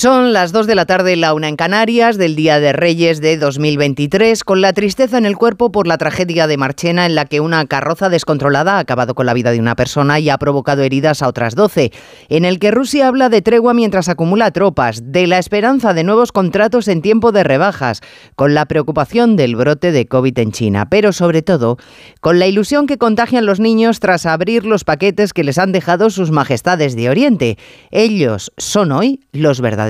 Son las 2 de la tarde, la una en Canarias, del Día de Reyes de 2023, con la tristeza en el cuerpo por la tragedia de Marchena, en la que una carroza descontrolada ha acabado con la vida de una persona y ha provocado heridas a otras 12, en el que Rusia habla de tregua mientras acumula tropas, de la esperanza de nuevos contratos en tiempo de rebajas, con la preocupación del brote de COVID en China, pero sobre todo con la ilusión que contagian los niños tras abrir los paquetes que les han dejado sus majestades de Oriente. Ellos son hoy los verdaderos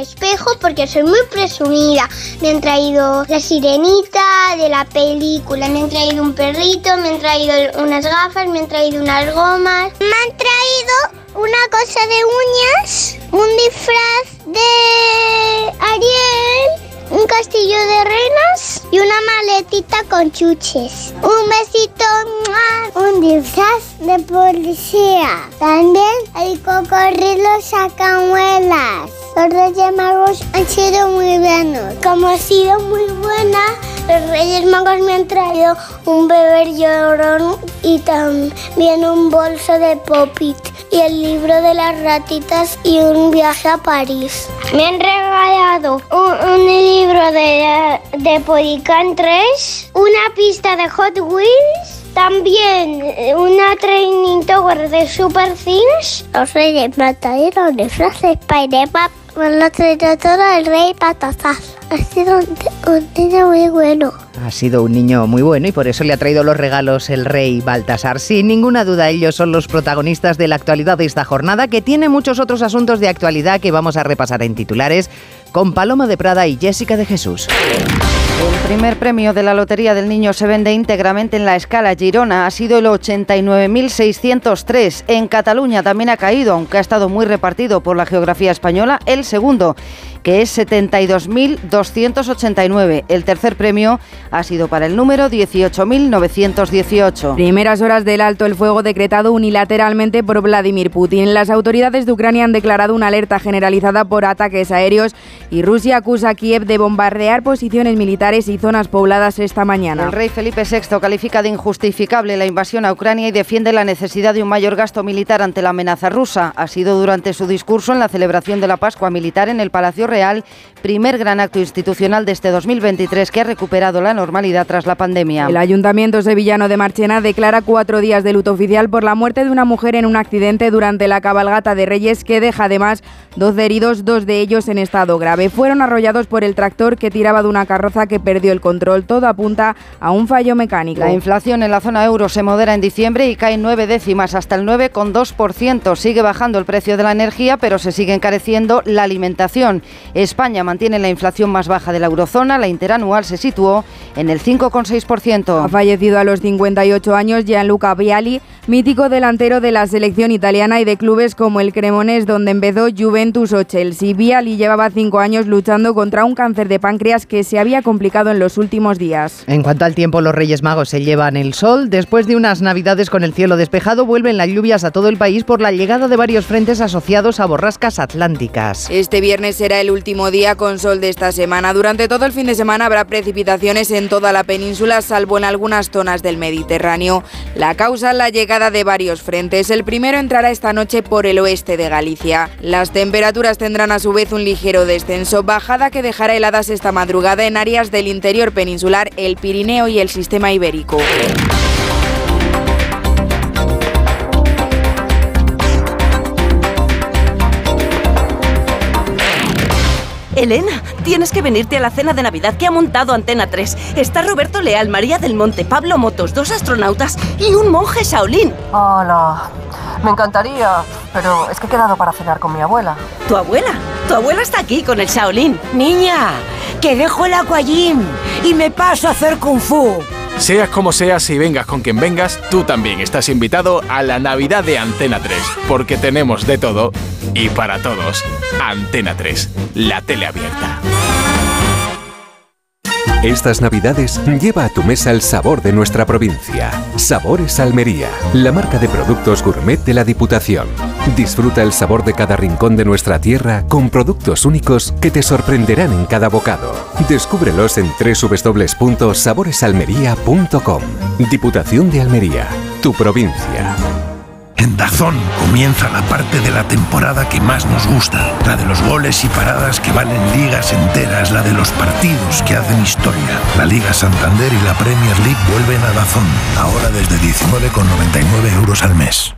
Espejo porque soy muy presumida. Me han traído la sirenita de la película, me han traído un perrito, me han traído unas gafas, me han traído unas gomas. Me han traído una cosa de uñas, un disfraz de Ariel un castillo de renas y una maletita con chuches. Un besito, un disfraz de policía. También hay cocodrilos sacamuelas. Los Reyes Magos han sido muy buenos. Como ha sido muy buena, los Reyes Magos me han traído un bebé llorón y también un bolso de popit y el libro de las ratitas y un viaje a París. Me han regalado un, libro de, de Podican 3, una pista de Hot Wheels, también una training tower de Super Things. Los reyes me trajeron disfraces Spider-Man, lo traído todo el rey Patataz. Ha sido un, niño muy bueno. Ha sido un niño muy bueno y por eso le ha traído los regalos el rey Baltasar. Sin ninguna duda, ellos son los protagonistas de la actualidad de esta jornada, que tiene muchos otros asuntos de actualidad que vamos a repasar en titulares con Paloma de Prada y Jessica de Jesús. El primer premio de la Lotería del Niño se vende íntegramente en la escala Girona. Ha sido el 89.603. En Cataluña también ha caído, aunque ha estado muy repartido por la geografía española, el segundo que es 72.289. El tercer premio ha sido para el número 18.918. Primeras horas del alto el fuego decretado unilateralmente por Vladimir Putin. Las autoridades de Ucrania han declarado una alerta generalizada por ataques aéreos y Rusia acusa a Kiev de bombardear posiciones militares y zonas pobladas esta mañana. El rey Felipe VI califica de injustificable la invasión a Ucrania y defiende la necesidad de un mayor gasto militar ante la amenaza rusa. Ha sido durante su discurso en la celebración de la Pascua Militar en el Palacio Real, primer gran acto institucional de este 2023 que ha recuperado la normalidad tras la pandemia. El Ayuntamiento Sevillano de Marchena declara cuatro días de luto oficial por la muerte de una mujer en un accidente durante la cabalgata de Reyes que deja además 12 heridos, dos de ellos en estado grave. Fueron arrollados por el tractor que tiraba de una carroza que perdió el control. Todo apunta a un fallo mecánico. La inflación en la zona euro se modera en diciembre y cae nueve décimas hasta el 9,2%. Sigue bajando el precio de la energía, pero se sigue encareciendo la alimentación. España mantiene la inflación más baja de la eurozona. La interanual se situó en el 5,6%. Ha fallecido a los 58 años Gianluca Viali, mítico delantero de la selección italiana y de clubes como el Cremonés, donde empezó Juventus o Chelsea. Viali llevaba cinco años luchando contra un cáncer de páncreas que se había complicado en los últimos días. En cuanto al tiempo, los Reyes Magos se llevan el sol. Después de unas navidades con el cielo despejado, vuelven las lluvias a todo el país por la llegada de varios frentes asociados a borrascas atlánticas. Este viernes será el último día con sol de esta semana. Durante todo el fin de semana habrá precipitaciones en toda la península, salvo en algunas zonas del Mediterráneo. La causa, la llegada de varios frentes. El primero entrará esta noche por el oeste de Galicia. Las temperaturas tendrán a su vez un ligero descenso, bajada que dejará heladas esta madrugada en áreas del interior peninsular, el Pirineo y el sistema ibérico. Elena, tienes que venirte a la cena de Navidad que ha montado Antena 3. Está Roberto Leal, María del Monte, Pablo Motos, dos astronautas y un monje Shaolin. Hola, me encantaría, pero es que he quedado para cenar con mi abuela. ¿Tu abuela? Tu abuela está aquí con el Shaolin. Niña, que dejo el aquagym y me paso a hacer kung fu. Seas como seas y vengas con quien vengas, tú también estás invitado a la Navidad de Antena 3, porque tenemos de todo y para todos. Antena 3, la tele abierta. Estas navidades lleva a tu mesa el sabor de nuestra provincia. Sabores Almería, la marca de productos gourmet de la Diputación. Disfruta el sabor de cada rincón de nuestra tierra con productos únicos que te sorprenderán en cada bocado. Descúbrelos en www.saboresalmería.com. Diputación de Almería, tu provincia. En Dazón comienza la parte de la temporada que más nos gusta, la de los goles y paradas que valen ligas enteras, la de los partidos que hacen historia. La Liga Santander y la Premier League vuelven a Dazón, ahora desde 19,99 euros al mes.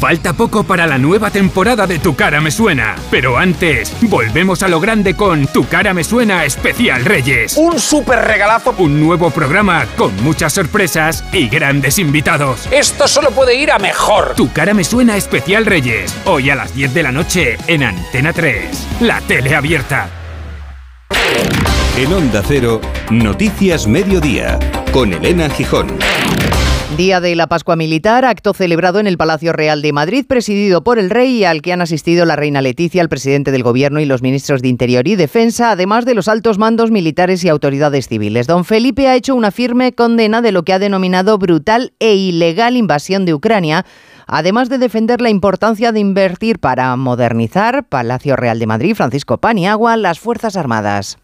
Falta poco para la nueva temporada de Tu cara me suena, pero antes volvemos a lo grande con Tu cara me suena especial Reyes. Un super regalazo. Un nuevo programa con muchas sorpresas y grandes invitados. Esto solo puede ir a mejor. Tu cara me suena especial Reyes, hoy a las 10 de la noche en Antena 3, la tele abierta. En Onda Cero, Noticias Mediodía, con Elena Gijón. Día de la Pascua Militar, acto celebrado en el Palacio Real de Madrid, presidido por el rey y al que han asistido la reina Leticia, el presidente del Gobierno y los ministros de Interior y Defensa, además de los altos mandos militares y autoridades civiles. Don Felipe ha hecho una firme condena de lo que ha denominado brutal e ilegal invasión de Ucrania, además de defender la importancia de invertir para modernizar Palacio Real de Madrid, Francisco Paniagua, las Fuerzas Armadas.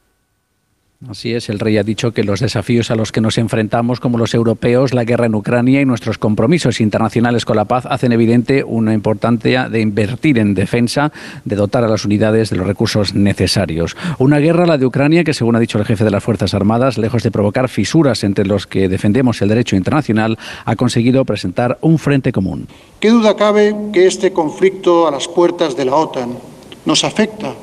Así es, el rey ha dicho que los desafíos a los que nos enfrentamos como los europeos, la guerra en Ucrania y nuestros compromisos internacionales con la paz hacen evidente una importancia de invertir en defensa, de dotar a las unidades de los recursos necesarios. Una guerra, la de Ucrania, que según ha dicho el jefe de las Fuerzas Armadas, lejos de provocar fisuras entre los que defendemos el derecho internacional, ha conseguido presentar un frente común. ¿Qué duda cabe que este conflicto a las puertas de la OTAN nos afecta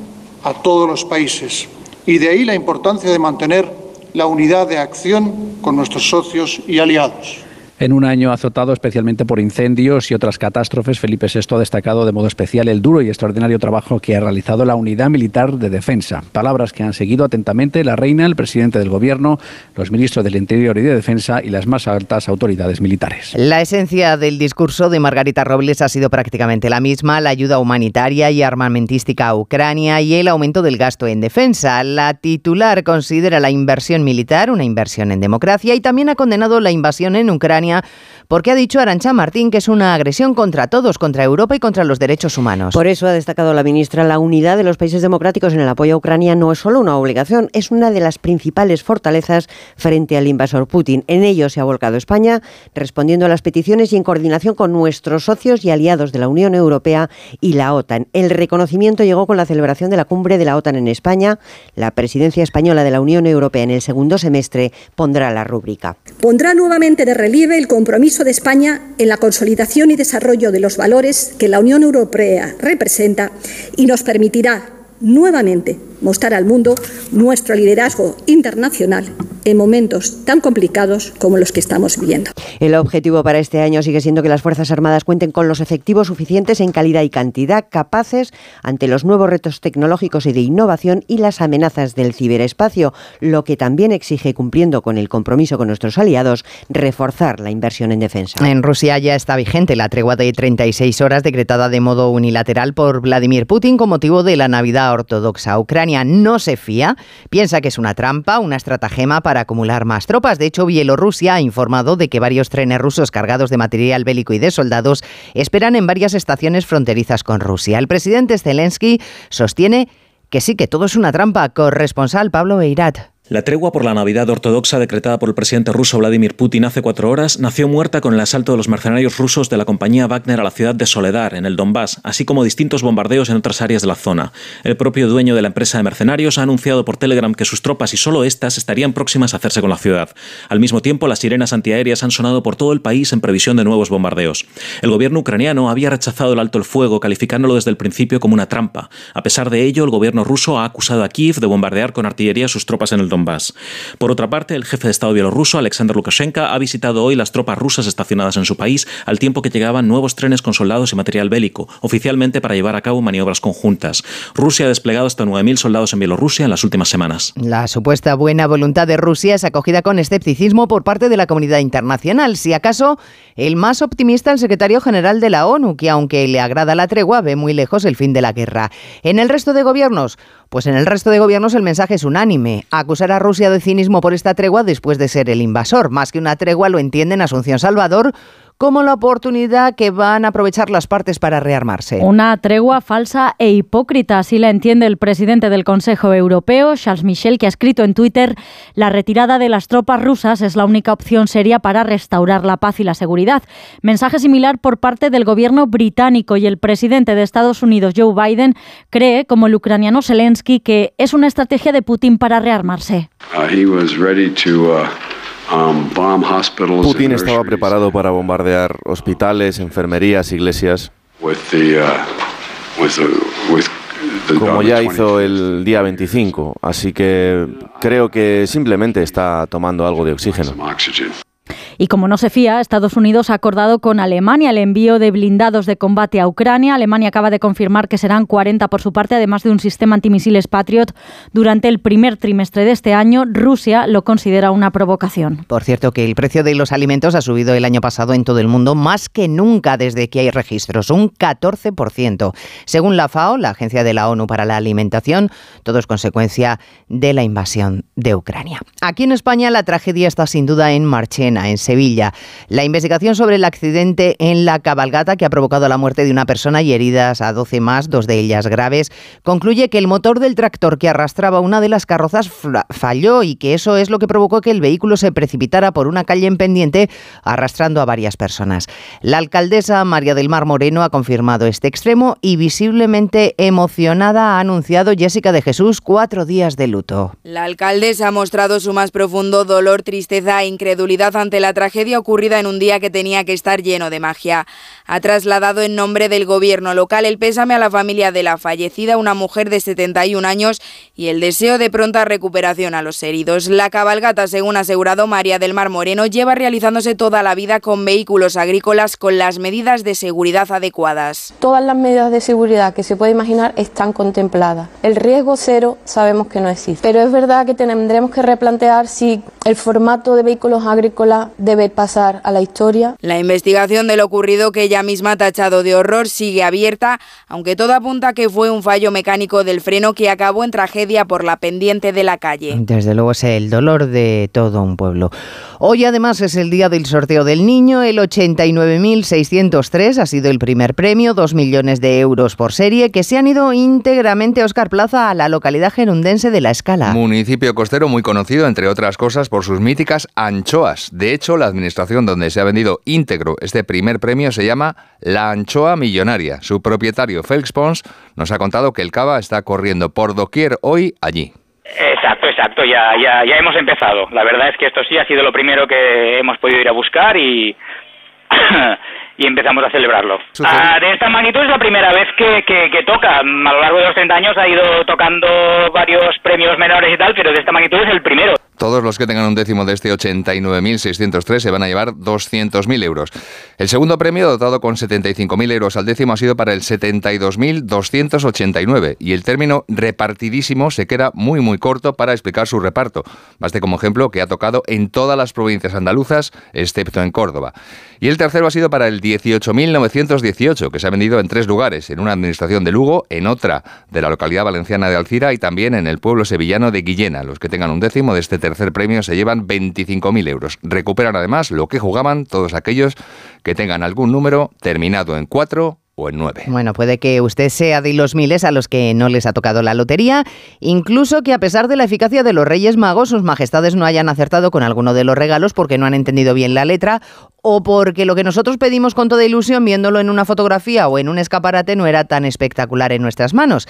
a todos los países? Y de ahí la importancia de mantener la unidad de acción con nuestros socios y aliados. En un año azotado especialmente por incendios y otras catástrofes, Felipe VI ha destacado de modo especial el duro y extraordinario trabajo que ha realizado la Unidad Militar de Defensa. Palabras que han seguido atentamente la reina, el presidente del Gobierno, los ministros del Interior y de Defensa y las más altas autoridades militares. La esencia del discurso de Margarita Robles ha sido prácticamente la misma, la ayuda humanitaria y armamentística a Ucrania y el aumento del gasto en defensa. La titular considera la inversión militar una inversión en democracia y también ha condenado la invasión en Ucrania Yeah. Porque ha dicho Arancha Martín que es una agresión contra todos, contra Europa y contra los derechos humanos. Por eso ha destacado la ministra, la unidad de los países democráticos en el apoyo a Ucrania no es solo una obligación, es una de las principales fortalezas frente al invasor Putin. En ello se ha volcado España, respondiendo a las peticiones y en coordinación con nuestros socios y aliados de la Unión Europea y la OTAN. El reconocimiento llegó con la celebración de la cumbre de la OTAN en España. La presidencia española de la Unión Europea en el segundo semestre pondrá la rúbrica. Pondrá nuevamente de relieve el compromiso de España en la consolidación y desarrollo de los valores que la Unión Europea representa y nos permitirá nuevamente mostrar al mundo nuestro liderazgo internacional en momentos tan complicados como los que estamos viviendo. El objetivo para este año sigue siendo que las Fuerzas Armadas cuenten con los efectivos suficientes en calidad y cantidad, capaces ante los nuevos retos tecnológicos y de innovación y las amenazas del ciberespacio, lo que también exige, cumpliendo con el compromiso con nuestros aliados, reforzar la inversión en defensa. En Rusia ya está vigente la tregua de 36 horas decretada de modo unilateral por Vladimir Putin con motivo de la Navidad ortodoxa. Ucrania no se fía, piensa que es una trampa, una estratagema para acumular más tropas. De hecho, Bielorrusia ha informado de que varios trenes rusos cargados de material bélico y de soldados esperan en varias estaciones fronterizas con Rusia. El presidente Zelensky sostiene que sí, que todo es una trampa. Corresponsal Pablo Beirat. La tregua por la Navidad ortodoxa decretada por el presidente ruso Vladimir Putin hace cuatro horas nació muerta con el asalto de los mercenarios rusos de la compañía Wagner a la ciudad de Soledar, en el Donbass, así como distintos bombardeos en otras áreas de la zona. El propio dueño de la empresa de mercenarios ha anunciado por Telegram que sus tropas y solo estas estarían próximas a hacerse con la ciudad. Al mismo tiempo, las sirenas antiaéreas han sonado por todo el país en previsión de nuevos bombardeos. El gobierno ucraniano había rechazado el alto el fuego, calificándolo desde el principio como una trampa. A pesar de ello, el gobierno ruso ha acusado a Kiev de bombardear con artillería sus tropas en el Donbass. Por otra parte, el jefe de Estado bielorruso, Alexander Lukashenko, ha visitado hoy las tropas rusas estacionadas en su país, al tiempo que llegaban nuevos trenes con soldados y material bélico, oficialmente para llevar a cabo maniobras conjuntas. Rusia ha desplegado hasta 9.000 soldados en Bielorrusia en las últimas semanas. La supuesta buena voluntad de Rusia es acogida con escepticismo por parte de la comunidad internacional. Si acaso, el más optimista, el secretario general de la ONU, que aunque le agrada la tregua, ve muy lejos el fin de la guerra. En el resto de gobiernos, pues en el resto de gobiernos el mensaje es unánime, acusar a Rusia de cinismo por esta tregua después de ser el invasor. Más que una tregua lo entienden Asunción Salvador como la oportunidad que van a aprovechar las partes para rearmarse. Una tregua falsa e hipócrita, así la entiende el presidente del Consejo Europeo, Charles Michel, que ha escrito en Twitter, la retirada de las tropas rusas es la única opción seria para restaurar la paz y la seguridad. Mensaje similar por parte del gobierno británico y el presidente de Estados Unidos, Joe Biden, cree, como el ucraniano Zelensky, que es una estrategia de Putin para rearmarse. Uh, Um, Putin estaba preparado para bombardear hospitales, enfermerías, iglesias. Uh, como ya hizo el día 25, así que creo que simplemente está tomando algo de oxígeno. Y como no se fía, Estados Unidos ha acordado con Alemania el envío de blindados de combate a Ucrania. Alemania acaba de confirmar que serán 40 por su parte, además de un sistema antimisiles Patriot durante el primer trimestre de este año. Rusia lo considera una provocación. Por cierto, que el precio de los alimentos ha subido el año pasado en todo el mundo más que nunca desde que hay registros, un 14%. Según la FAO, la Agencia de la ONU para la Alimentación, todo es consecuencia de la invasión de Ucrania. Aquí en España la tragedia está sin duda en Marchena, en Sevilla. La investigación sobre el accidente en la cabalgata que ha provocado la muerte de una persona y heridas a 12 más, dos de ellas graves, concluye que el motor del tractor que arrastraba una de las carrozas falló y que eso es lo que provocó que el vehículo se precipitara por una calle en pendiente arrastrando a varias personas. La alcaldesa María del Mar Moreno ha confirmado este extremo y visiblemente emocionada ha anunciado Jessica de Jesús cuatro días de luto. La alcaldesa ha mostrado su más profundo dolor, tristeza e incredulidad ante la tragedia ocurrida en un día que tenía que estar lleno de magia. Ha trasladado en nombre del gobierno local el pésame a la familia de la fallecida, una mujer de 71 años, y el deseo de pronta recuperación a los heridos. La cabalgata, según ha asegurado María del Mar Moreno, lleva realizándose toda la vida con vehículos agrícolas con las medidas de seguridad adecuadas. Todas las medidas de seguridad que se puede imaginar están contempladas. El riesgo cero sabemos que no existe, pero es verdad que tendremos que replantear si el formato de vehículos agrícolas debe pasar a la historia. La investigación de lo ocurrido que ella misma ha tachado de horror sigue abierta, aunque todo apunta que fue un fallo mecánico del freno que acabó en tragedia por la pendiente de la calle. Desde luego es el dolor de todo un pueblo. Hoy además es el día del sorteo del niño, el 89.603 ha sido el primer premio, 2 millones de euros por serie que se han ido íntegramente a Oscar Plaza a la localidad gerundense de La Escala. Municipio costero muy conocido entre otras cosas por sus míticas anchoas. De hecho, la administración donde se ha vendido íntegro este primer premio se llama La Anchoa Millonaria. Su propietario, Felix Pons, nos ha contado que el cava está corriendo por doquier hoy allí. Exacto, exacto, ya, ya, ya hemos empezado. La verdad es que esto sí ha sido lo primero que hemos podido ir a buscar y, y empezamos a celebrarlo. Ah, de esta magnitud es la primera vez que, que, que, toca. A lo largo de los 30 años ha ido tocando varios premios menores y tal, pero de esta magnitud es el primero. Todos los que tengan un décimo de este 89.603 se van a llevar 200.000 euros. El segundo premio, dotado con 75.000 euros al décimo, ha sido para el 72.289 y el término repartidísimo se queda muy muy corto para explicar su reparto. Baste como ejemplo que ha tocado en todas las provincias andaluzas, excepto en Córdoba. Y el tercero ha sido para el 18.918, que se ha vendido en tres lugares, en una administración de Lugo, en otra de la localidad valenciana de Alcira y también en el pueblo sevillano de Guillena. Los que tengan un décimo de este tercer premio se llevan 25.000 euros. Recuperan además lo que jugaban todos aquellos que tengan algún número terminado en 4 o en 9. Bueno, puede que usted sea de los miles a los que no les ha tocado la lotería, incluso que a pesar de la eficacia de los Reyes Magos, sus majestades no hayan acertado con alguno de los regalos porque no han entendido bien la letra o porque lo que nosotros pedimos con toda ilusión viéndolo en una fotografía o en un escaparate no era tan espectacular en nuestras manos.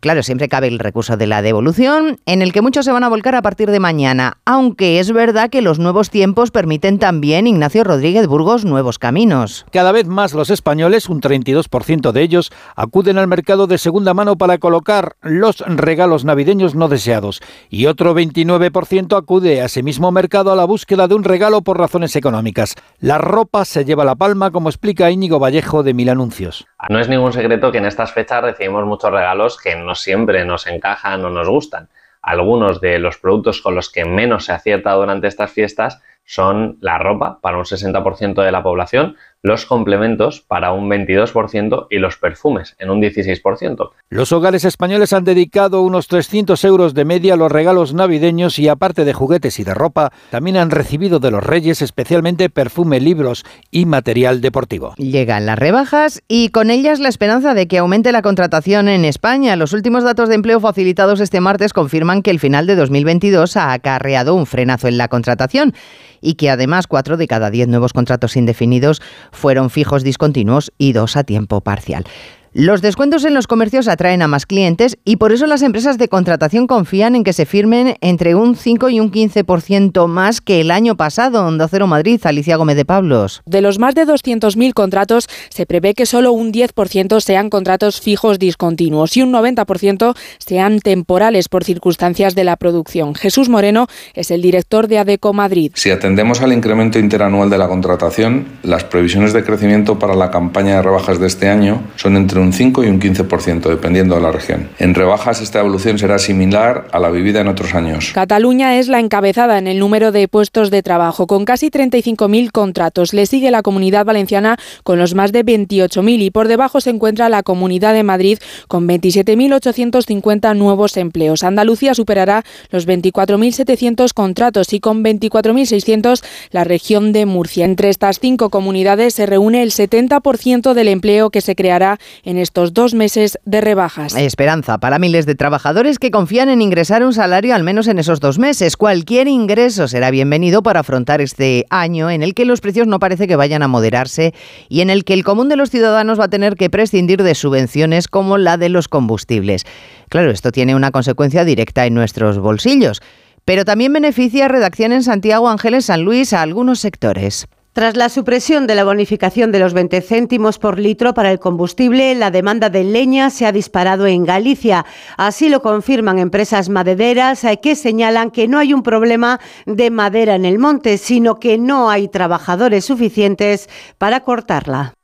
Claro, siempre cabe el recurso de la devolución, en el que muchos se van a volcar a partir de mañana, aunque es verdad que los nuevos tiempos permiten también, Ignacio Rodríguez Burgos, nuevos caminos. Cada vez más los españoles, un 32% de ellos, acuden al mercado de segunda mano para colocar los regalos navideños no deseados y otro 29% acude a ese mismo mercado a la búsqueda de un regalo por razones económicas. La ropa se lleva la palma, como explica Íñigo Vallejo de Mil Anuncios. No es ningún secreto que en estas fechas recibimos muchos regalos que no siempre nos encajan o nos gustan. Algunos de los productos con los que menos se acierta durante estas fiestas son la ropa para un 60% de la población, los complementos para un 22% y los perfumes en un 16%. Los hogares españoles han dedicado unos 300 euros de media a los regalos navideños y aparte de juguetes y de ropa, también han recibido de los reyes especialmente perfume, libros y material deportivo. Llegan las rebajas y con ellas la esperanza de que aumente la contratación en España. Los últimos datos de empleo facilitados este martes confirman que el final de 2022 ha acarreado un frenazo en la contratación y que además cuatro de cada diez nuevos contratos indefinidos fueron fijos discontinuos y dos a tiempo parcial. Los descuentos en los comercios atraen a más clientes y por eso las empresas de contratación confían en que se firmen entre un 5 y un 15% más que el año pasado. Onda Cero Madrid, Alicia Gómez de Pablos. De los más de 200.000 contratos, se prevé que solo un 10% sean contratos fijos discontinuos y un 90% sean temporales por circunstancias de la producción. Jesús Moreno es el director de ADECO Madrid. Si atendemos al incremento interanual de la contratación, las previsiones de crecimiento para la campaña de rebajas de este año son entre un 5 y un 15%, dependiendo de la región. En rebajas esta evolución será similar a la vivida en otros años. Cataluña es la encabezada en el número de puestos de trabajo, con casi 35.000 contratos. Le sigue la Comunidad Valenciana con los más de 28.000 y por debajo se encuentra la Comunidad de Madrid con 27.850 nuevos empleos. Andalucía superará los 24.700 contratos y con 24.600 la región de Murcia. Entre estas cinco comunidades se reúne el 70% del empleo que se creará en estos dos meses de rebajas. Esperanza para miles de trabajadores que confían en ingresar un salario al menos en esos dos meses. Cualquier ingreso será bienvenido para afrontar este año en el que los precios no parece que vayan a moderarse y en el que el común de los ciudadanos va a tener que prescindir de subvenciones como la de los combustibles. Claro, esto tiene una consecuencia directa en nuestros bolsillos, pero también beneficia a Redacción en Santiago Ángeles San Luis a algunos sectores. Tras la supresión de la bonificación de los 20 céntimos por litro para el combustible, la demanda de leña se ha disparado en Galicia. Así lo confirman empresas madereras eh, que señalan que no hay un problema de madera en el monte, sino que no hay trabajadores suficientes para cortarla.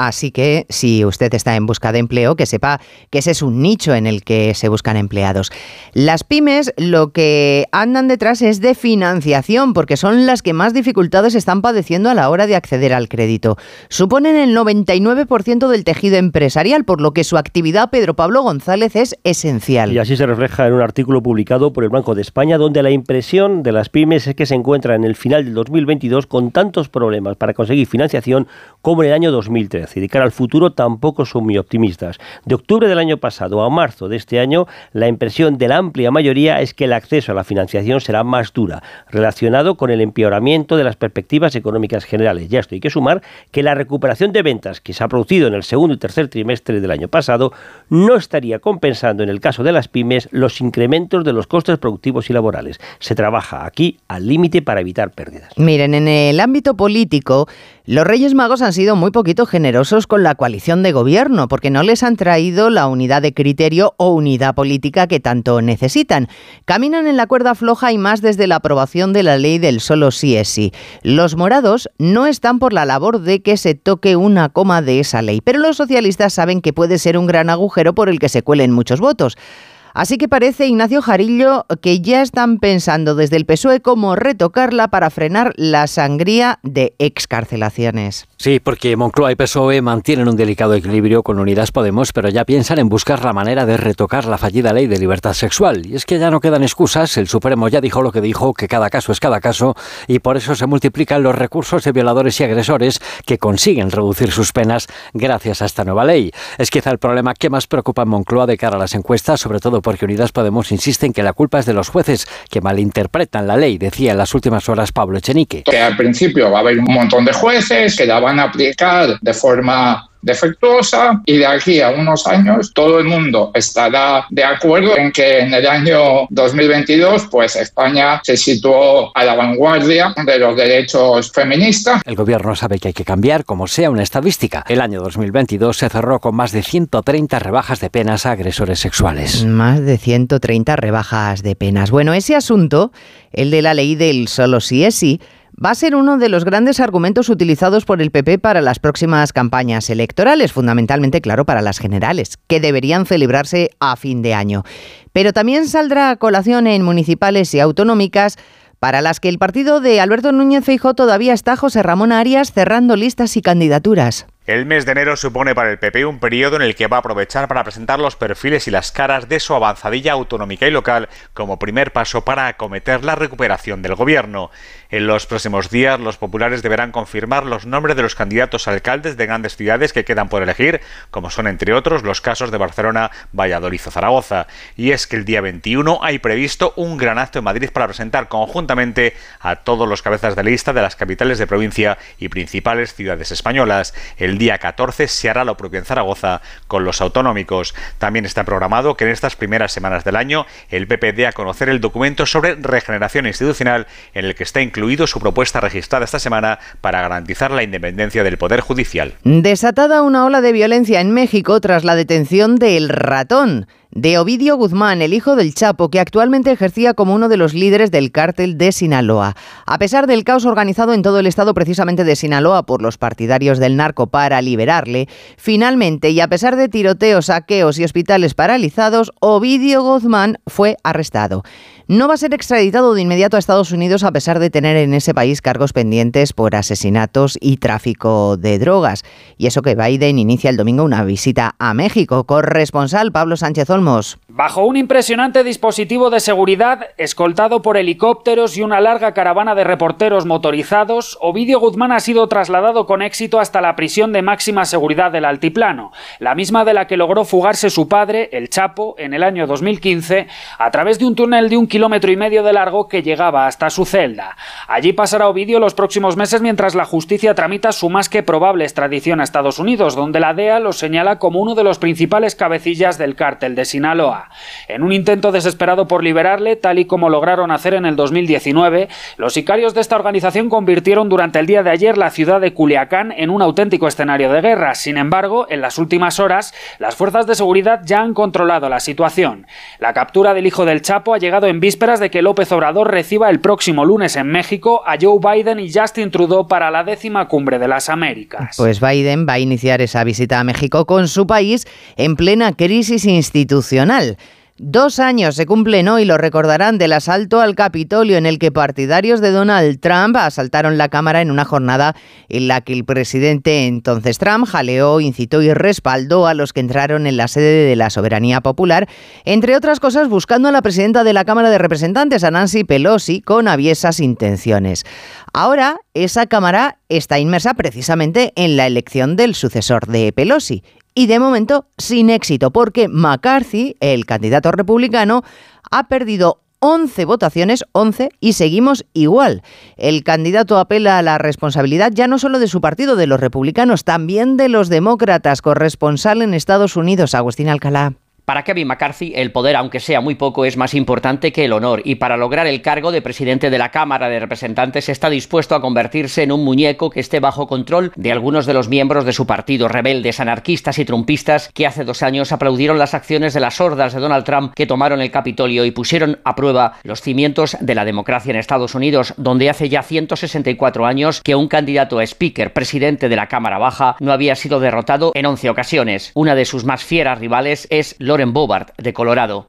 Así que si usted está en busca de empleo, que sepa que ese es un nicho en el que se buscan empleados. Las pymes lo que andan detrás es de financiación, porque son las que más dificultades están padeciendo a la hora de acceder al crédito. Suponen el 99% del tejido empresarial, por lo que su actividad, Pedro Pablo González, es esencial. Y así se refleja en un artículo publicado por el Banco de España, donde la impresión de las pymes es que se encuentra en el final del 2022 con tantos problemas para conseguir financiación como en el año 2013 y de cara al futuro tampoco son muy optimistas. De octubre del año pasado a marzo de este año, la impresión de la amplia mayoría es que el acceso a la financiación será más dura, relacionado con el empeoramiento de las perspectivas económicas generales. Ya esto hay que sumar que la recuperación de ventas que se ha producido en el segundo y tercer trimestre del año pasado no estaría compensando en el caso de las pymes los incrementos de los costes productivos y laborales. Se trabaja aquí al límite para evitar pérdidas. Miren, en el ámbito político, los Reyes Magos han sido muy poquito generosos con la coalición de gobierno porque no les han traído la unidad de criterio o unidad política que tanto necesitan. Caminan en la cuerda floja y más desde la aprobación de la ley del solo sí es sí. Los morados no están por la labor de que se toque una coma de esa ley, pero los socialistas saben que puede ser un gran agujero por el que se cuelen muchos votos. Así que parece, Ignacio Jarillo, que ya están pensando desde el PSOE cómo retocarla para frenar la sangría de excarcelaciones. Sí, porque Moncloa y PSOE mantienen un delicado equilibrio con Unidas Podemos, pero ya piensan en buscar la manera de retocar la fallida ley de libertad sexual. Y es que ya no quedan excusas, el Supremo ya dijo lo que dijo, que cada caso es cada caso, y por eso se multiplican los recursos de violadores y agresores que consiguen reducir sus penas gracias a esta nueva ley. Es quizá el problema que más preocupa en Moncloa de cara a las encuestas, sobre todo porque Unidas Podemos insiste en que la culpa es de los jueces que malinterpretan la ley, decía en las últimas horas Pablo Echenique. Que al principio va a haber un montón de jueces que la van a aplicar de forma defectuosa y de aquí a unos años todo el mundo estará de acuerdo en que en el año 2022 pues España se situó a la vanguardia de los derechos feministas. El gobierno sabe que hay que cambiar como sea una estadística. El año 2022 se cerró con más de 130 rebajas de penas a agresores sexuales. Más de 130 rebajas de penas. Bueno, ese asunto, el de la ley del solo sí es sí, va a ser uno de los grandes argumentos utilizados por el PP para las próximas campañas electorales, fundamentalmente, claro, para las generales, que deberían celebrarse a fin de año. Pero también saldrá a colación en municipales y autonómicas para las que el partido de Alberto Núñez Feijóo todavía está José Ramón Arias cerrando listas y candidaturas. El mes de enero supone para el PP un periodo en el que va a aprovechar para presentar los perfiles y las caras de su avanzadilla autonómica y local como primer paso para acometer la recuperación del gobierno. En los próximos días, los populares deberán confirmar los nombres de los candidatos alcaldes de grandes ciudades que quedan por elegir, como son entre otros los casos de Barcelona, Valladolid o Zaragoza. Y es que el día 21 hay previsto un gran acto en Madrid para presentar conjuntamente a todos los cabezas de lista de las capitales de provincia y principales ciudades españolas. El día 14 se hará lo propio en Zaragoza con los autonómicos. También está programado que en estas primeras semanas del año el PP dé a conocer el documento sobre regeneración institucional en el que está incluido incluido su propuesta registrada esta semana para garantizar la independencia del Poder Judicial. Desatada una ola de violencia en México tras la detención del ratón de Ovidio Guzmán, el hijo del Chapo, que actualmente ejercía como uno de los líderes del cártel de Sinaloa. A pesar del caos organizado en todo el estado precisamente de Sinaloa por los partidarios del narco para liberarle, finalmente, y a pesar de tiroteos, saqueos y hospitales paralizados, Ovidio Guzmán fue arrestado. No va a ser extraditado de inmediato a Estados Unidos a pesar de tener en ese país cargos pendientes por asesinatos y tráfico de drogas. Y eso que Biden inicia el domingo una visita a México. Corresponsal Pablo Sánchez Bajo un impresionante dispositivo de seguridad, escoltado por helicópteros y una larga caravana de reporteros motorizados, Ovidio Guzmán ha sido trasladado con éxito hasta la prisión de máxima seguridad del Altiplano, la misma de la que logró fugarse su padre, el Chapo, en el año 2015, a través de un túnel de un kilómetro y medio de largo que llegaba hasta su celda. Allí pasará Ovidio los próximos meses mientras la justicia tramita su más que probable extradición a Estados Unidos, donde la DEA lo señala como uno de los principales cabecillas del cártel de Sinaloa. En un intento desesperado por liberarle, tal y como lograron hacer en el 2019, los sicarios de esta organización convirtieron durante el día de ayer la ciudad de Culiacán en un auténtico escenario de guerra. Sin embargo, en las últimas horas, las fuerzas de seguridad ya han controlado la situación. La captura del hijo del Chapo ha llegado en vísperas de que López Obrador reciba el próximo lunes en México a Joe Biden y Justin Trudeau para la décima cumbre de las Américas. Pues Biden va a iniciar esa visita a México con su país en plena crisis institucional Dos años se cumplen hoy, lo recordarán, del asalto al Capitolio en el que partidarios de Donald Trump asaltaron la Cámara en una jornada en la que el presidente entonces Trump jaleó, incitó y respaldó a los que entraron en la sede de la soberanía popular, entre otras cosas buscando a la presidenta de la Cámara de Representantes, a Nancy Pelosi, con aviesas intenciones. Ahora, esa Cámara está inmersa precisamente en la elección del sucesor de Pelosi y de momento sin éxito, porque McCarthy, el candidato republicano, ha perdido 11 votaciones, 11, y seguimos igual. El candidato apela a la responsabilidad ya no solo de su partido, de los republicanos, también de los demócratas, corresponsal en Estados Unidos, Agustín Alcalá. Para Kevin McCarthy, el poder, aunque sea muy poco, es más importante que el honor, y para lograr el cargo de presidente de la Cámara de Representantes está dispuesto a convertirse en un muñeco que esté bajo control de algunos de los miembros de su partido, rebeldes, anarquistas y trumpistas, que hace dos años aplaudieron las acciones de las hordas de Donald Trump que tomaron el Capitolio y pusieron a prueba los cimientos de la democracia en Estados Unidos, donde hace ya 164 años que un candidato a speaker, presidente de la Cámara Baja, no había sido derrotado en 11 ocasiones. Una de sus más fieras rivales es Lord en Bobart, de Colorado.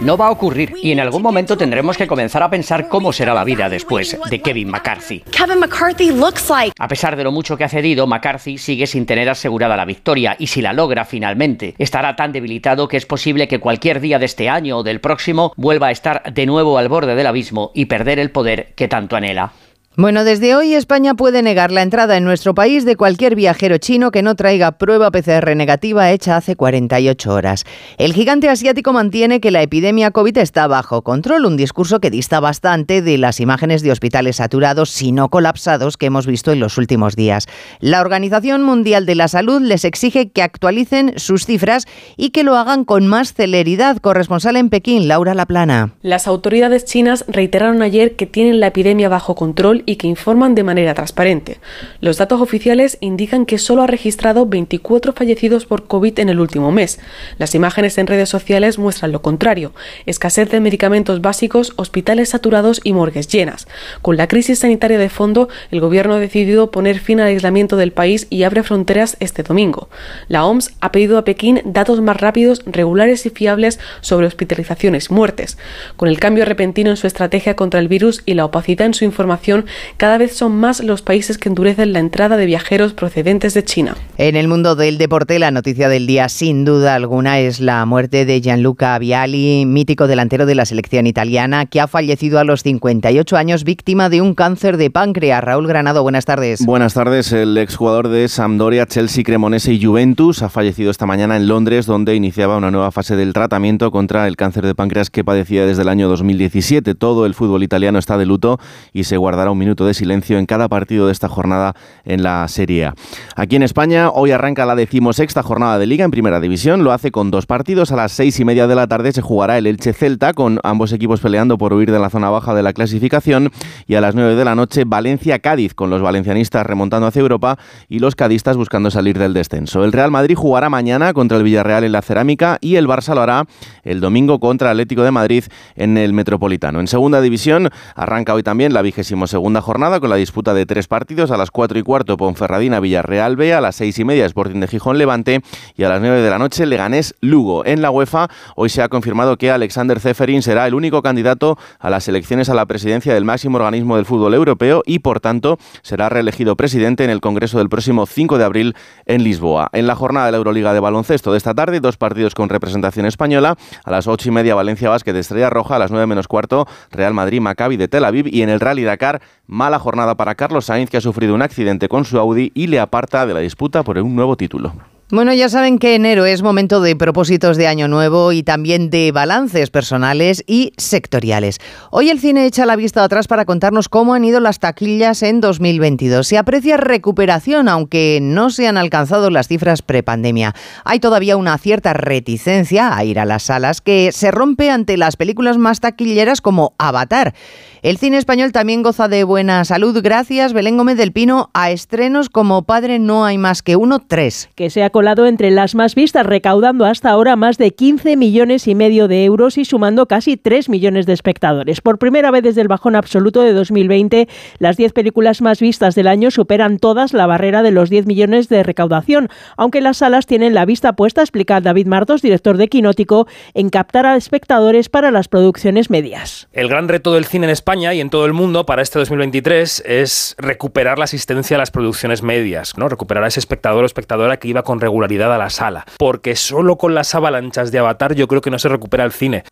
No va a ocurrir y en algún momento tendremos que comenzar a pensar cómo será la vida después de Kevin McCarthy. A pesar de lo mucho que ha cedido, McCarthy sigue sin tener asegurada la victoria y si la logra finalmente, estará tan debilitado que es posible que cualquier día de este año o del próximo vuelva a estar de nuevo al borde del abismo y perder el poder que tanto anhela. Bueno, desde hoy España puede negar la entrada en nuestro país de cualquier viajero chino que no traiga prueba PCR negativa hecha hace 48 horas. El gigante asiático mantiene que la epidemia COVID está bajo control, un discurso que dista bastante de las imágenes de hospitales saturados, si no colapsados, que hemos visto en los últimos días. La Organización Mundial de la Salud les exige que actualicen sus cifras y que lo hagan con más celeridad. Corresponsal en Pekín, Laura Laplana. Las autoridades chinas reiteraron ayer que tienen la epidemia bajo control y que informan de manera transparente. Los datos oficiales indican que solo ha registrado 24 fallecidos por COVID en el último mes. Las imágenes en redes sociales muestran lo contrario, escasez de medicamentos básicos, hospitales saturados y morgues llenas. Con la crisis sanitaria de fondo, el gobierno ha decidido poner fin al aislamiento del país y abre fronteras este domingo. La OMS ha pedido a Pekín datos más rápidos, regulares y fiables sobre hospitalizaciones y muertes. Con el cambio repentino en su estrategia contra el virus y la opacidad en su información, cada vez son más los países que endurecen la entrada de viajeros procedentes de China. En el mundo del deporte, la noticia del día, sin duda alguna, es la muerte de Gianluca Viali, mítico delantero de la selección italiana, que ha fallecido a los 58 años víctima de un cáncer de páncreas. Raúl Granado, buenas tardes. Buenas tardes. El exjugador de Sampdoria, Chelsea, Cremonese y Juventus ha fallecido esta mañana en Londres, donde iniciaba una nueva fase del tratamiento contra el cáncer de páncreas que padecía desde el año 2017. Todo el fútbol italiano está de luto y se guardará un minuto de silencio en cada partido de esta jornada en la Serie A. Aquí en España, hoy arranca la decimosexta jornada de Liga en Primera División. Lo hace con dos partidos. A las seis y media de la tarde se jugará el Elche Celta, con ambos equipos peleando por huir de la zona baja de la clasificación. Y a las nueve de la noche, Valencia-Cádiz, con los valencianistas remontando hacia Europa y los cadistas buscando salir del descenso. El Real Madrid jugará mañana contra el Villarreal en la Cerámica y el Barça lo hará el domingo contra el Atlético de Madrid en el Metropolitano. En segunda división arranca hoy también la vigésimo segunda jornada con la disputa de tres partidos. A las cuatro y cuarto Ponferradina Villarreal B, a las seis y media Sporting de Gijón Levante y a las nueve de la noche Leganés Lugo. En la UEFA hoy se ha confirmado que Alexander Zeferin será el único candidato a las elecciones a la presidencia del máximo organismo del fútbol europeo y por tanto será reelegido presidente en el Congreso del próximo 5 de abril en Lisboa. En la jornada de la Euroliga de baloncesto de esta tarde, dos partidos con representación española. A las ocho y media Valencia Vázquez de Estrella Roja, a las nueve menos cuarto Real Madrid Maccabi de Tel Aviv y en el Rally Dakar mala jornada para Carlos Sainz que ha sufrido un accidente con su Audi y le aparta de la disputa por un nuevo título. Bueno, ya saben que enero es momento de propósitos de año nuevo y también de balances personales y sectoriales. Hoy el cine echa la vista atrás para contarnos cómo han ido las taquillas en 2022. Se aprecia recuperación, aunque no se han alcanzado las cifras prepandemia. Hay todavía una cierta reticencia a ir a las salas que se rompe ante las películas más taquilleras como Avatar. El cine español también goza de buena salud gracias, Belén Gómez del Pino, a estrenos como Padre No hay más que uno, tres. Colado entre las más vistas, recaudando hasta ahora más de 15 millones y medio de euros y sumando casi 3 millones de espectadores. Por primera vez desde el bajón absoluto de 2020, las 10 películas más vistas del año superan todas la barrera de los 10 millones de recaudación, aunque las salas tienen la vista puesta, explica David Martos, director de Quinótico, en captar a espectadores para las producciones medias. El gran reto del cine en España y en todo el mundo para este 2023 es recuperar la asistencia a las producciones medias, ¿no? Recuperar a ese espectador o espectadora que iba con regularidad a la sala. Porque solo con las avalanchas de Avatar yo creo que no se recupera el cine.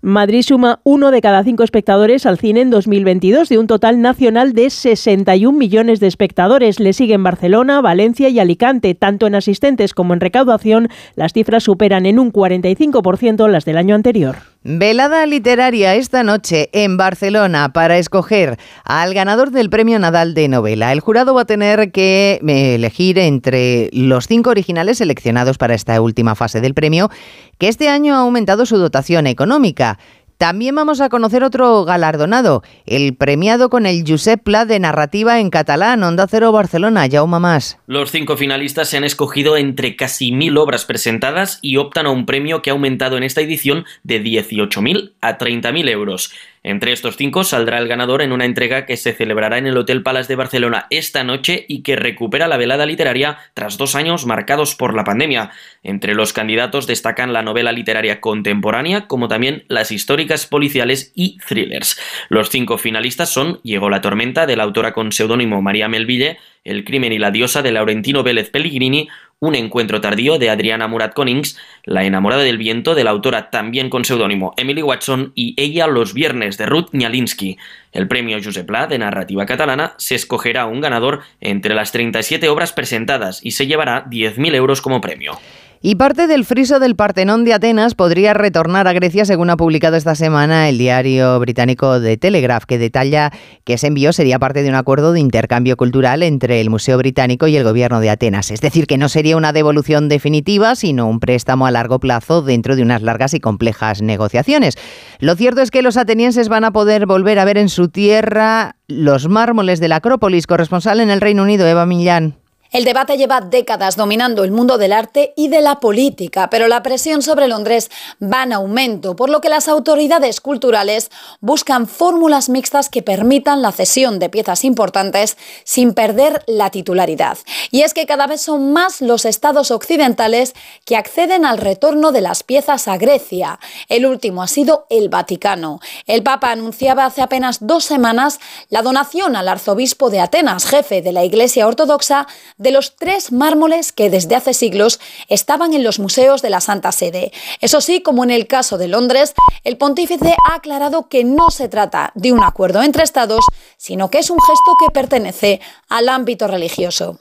Madrid suma uno de cada cinco espectadores al cine en 2022, de un total nacional de 61 millones de espectadores. Le siguen Barcelona, Valencia y Alicante. Tanto en asistentes como en recaudación, las cifras superan en un 45% las del año anterior. Velada literaria esta noche en Barcelona para escoger al ganador del Premio Nadal de Novela. El jurado va a tener que eh, elegir entre los cinco originales seleccionados para esta última fase del premio, que este año ha aumentado su dotación económica. También vamos a conocer otro galardonado, el premiado con el Josep Pla de narrativa en catalán, Onda Cero Barcelona, Jaume Más. Los cinco finalistas se han escogido entre casi mil obras presentadas y optan a un premio que ha aumentado en esta edición de 18.000 a 30.000 euros. Entre estos cinco saldrá el ganador en una entrega que se celebrará en el Hotel Palace de Barcelona esta noche y que recupera la velada literaria tras dos años marcados por la pandemia. Entre los candidatos destacan la novela literaria contemporánea, como también las históricas policiales y thrillers. Los cinco finalistas son Llegó la tormenta, de la autora con seudónimo María Melville, El crimen y la diosa, de Laurentino Vélez Pellegrini, un encuentro tardío de Adriana Murat Konings, La enamorada del viento de la autora también con seudónimo Emily Watson y Ella los viernes de Ruth Nialinsky. El premio Josep Pla de narrativa catalana se escogerá un ganador entre las 37 obras presentadas y se llevará 10.000 euros como premio. Y parte del friso del Partenón de Atenas podría retornar a Grecia, según ha publicado esta semana el diario británico The Telegraph, que detalla que ese envío sería parte de un acuerdo de intercambio cultural entre el Museo Británico y el gobierno de Atenas. Es decir, que no sería una devolución definitiva, sino un préstamo a largo plazo dentro de unas largas y complejas negociaciones. Lo cierto es que los atenienses van a poder volver a ver en su tierra los mármoles de la Acrópolis, corresponsal en el Reino Unido, Eva Millán. El debate lleva décadas dominando el mundo del arte y de la política, pero la presión sobre Londres va en aumento, por lo que las autoridades culturales buscan fórmulas mixtas que permitan la cesión de piezas importantes sin perder la titularidad. Y es que cada vez son más los estados occidentales que acceden al retorno de las piezas a Grecia. El último ha sido el Vaticano. El Papa anunciaba hace apenas dos semanas la donación al arzobispo de Atenas, jefe de la Iglesia Ortodoxa, de los tres mármoles que desde hace siglos estaban en los museos de la Santa Sede. Eso sí, como en el caso de Londres, el pontífice ha aclarado que no se trata de un acuerdo entre estados, sino que es un gesto que pertenece al ámbito religioso.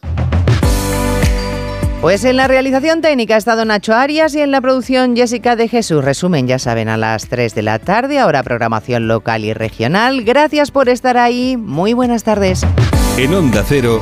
Pues en la realización técnica ha estado Nacho Arias y en la producción Jessica de Jesús. Resumen, ya saben, a las 3 de la tarde, ahora programación local y regional. Gracias por estar ahí. Muy buenas tardes. En Onda Cero.